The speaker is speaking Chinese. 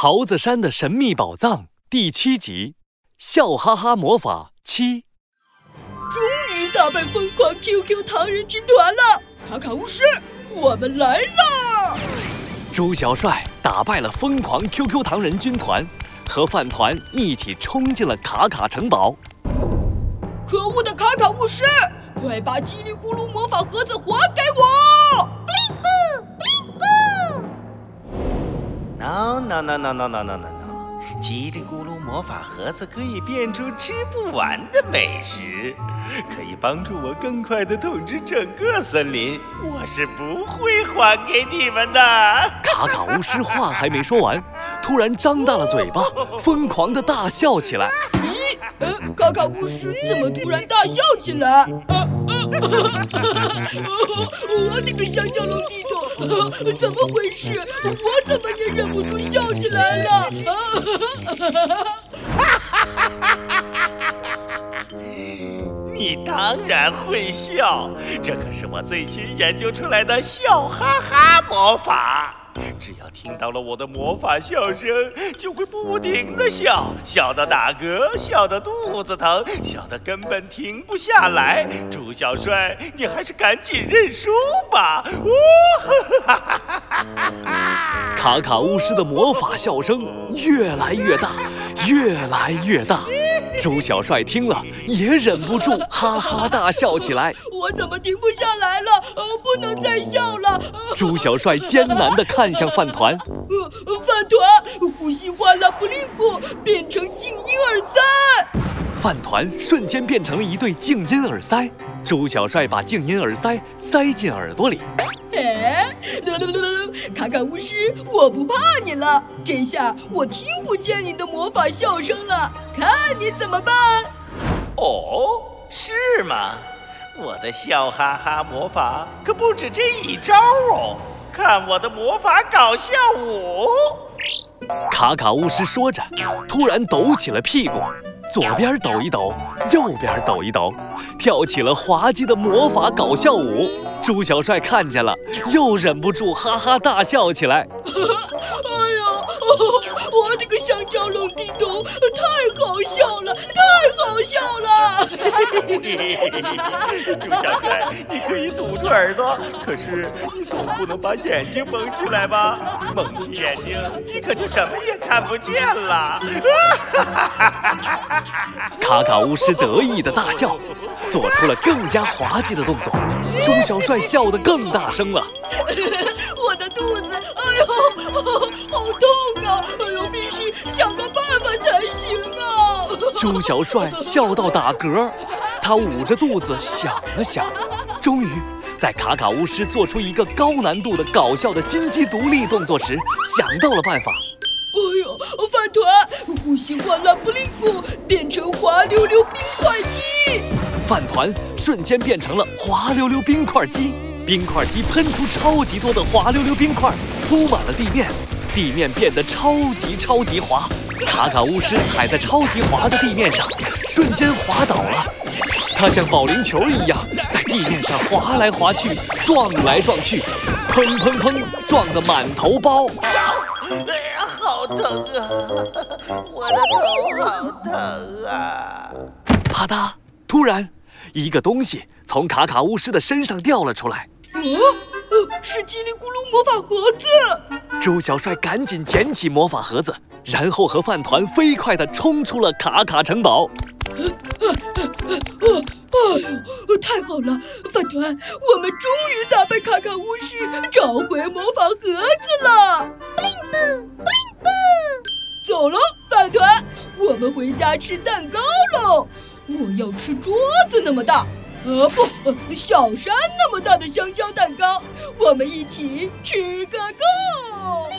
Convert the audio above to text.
桃子山的神秘宝藏第七集：笑哈哈魔法七。终于打败疯狂 QQ 糖人军团了！卡卡巫师，我们来了！猪小帅打败了疯狂 QQ 糖人军团，和饭团一起冲进了卡卡城堡。可恶的卡卡巫师，快把叽里咕噜魔法盒子还给我！no no no no no no no，叽里咕噜魔法盒子可以变出吃不完的美食，可以帮助我更快的统治整个森林。我是不会还给你们的。卡卡巫师话还没说完，突然张大了嘴巴，疯狂的大笑起来。咦，呃，卡卡巫师怎么突然大笑起来？啊啊！我滴个香蕉龙地桶！怎么回事？我怎么也忍不住笑起来了？你当然会笑，这可是我最新研究出来的笑哈哈魔法。只要听到了我的魔法笑声，就会不停的笑，笑到打嗝，笑到肚子疼，笑得根本停不下来。猪小帅，你还是赶紧认输吧！呜哈哈哈哈哈！卡卡巫师的魔法笑声越来越大，越来越大。猪小帅听了也忍不住哈哈大笑起来。我怎么停不下来了？呃，不能再笑了。朱小帅艰难地看向饭团，呃，饭团呼吸换了不灵不，变成静音耳塞。饭团瞬间变成了一对静音耳塞。朱小帅把静音耳塞塞进耳朵里。哎，卡卡巫师，我不怕你了。这下我听不见你的魔法笑声了，看你怎么办？哦，是吗？我的笑哈哈魔法可不止这一招哦！看我的魔法搞笑舞！卡卡巫师说着，突然抖起了屁股，左边抖一抖，右边抖一抖，跳起了滑稽的魔法搞笑舞。猪小帅看见了，又忍不住哈哈大笑起来。哎呀，我这个香蕉龙地洞太好笑了，太好笑了！猪小帅，你可以堵住耳朵，可是你总不能把眼睛蒙起来吧？蒙起眼睛，你可就什么也看不见了。卡卡巫师得意的大笑，做出了更加滑稽的动作。猪小帅笑得更大声了。我的肚子，哎呦，好痛啊！哎呦，必须想个办法才行啊！猪小帅笑到打嗝，他捂着肚子想了想，终于在卡卡巫师做出一个高难度的搞笑的金鸡独立动作时，想到了办法。哎呦，饭团，呼吸换了不灵不，变成滑溜溜冰块机。饭团瞬间变成了滑溜溜冰块机，冰块机喷出超级多的滑溜溜冰块，铺满了地面，地面变得超级超级滑。卡卡巫师踩在超级滑的地面上，瞬间滑倒了。他像保龄球一样在地面上滑来滑去，撞来撞去，砰砰砰，撞得满头包。哎呀，好疼啊！我的头好疼啊！啪嗒，突然，一个东西从卡卡巫师的身上掉了出来。哦，呃，是叽里咕噜魔法盒子。猪小帅赶紧捡起魔法盒子，然后和饭团飞快地冲出了卡卡城堡。哎呦，太好了，饭团，我们终于打败卡卡巫师，找回魔法盒子了。布灵布，布灵布。走喽，饭团，我们回家吃蛋糕喽。我要吃桌子那么大，呃不，小山那么大的香蕉蛋糕，我们一起吃个够。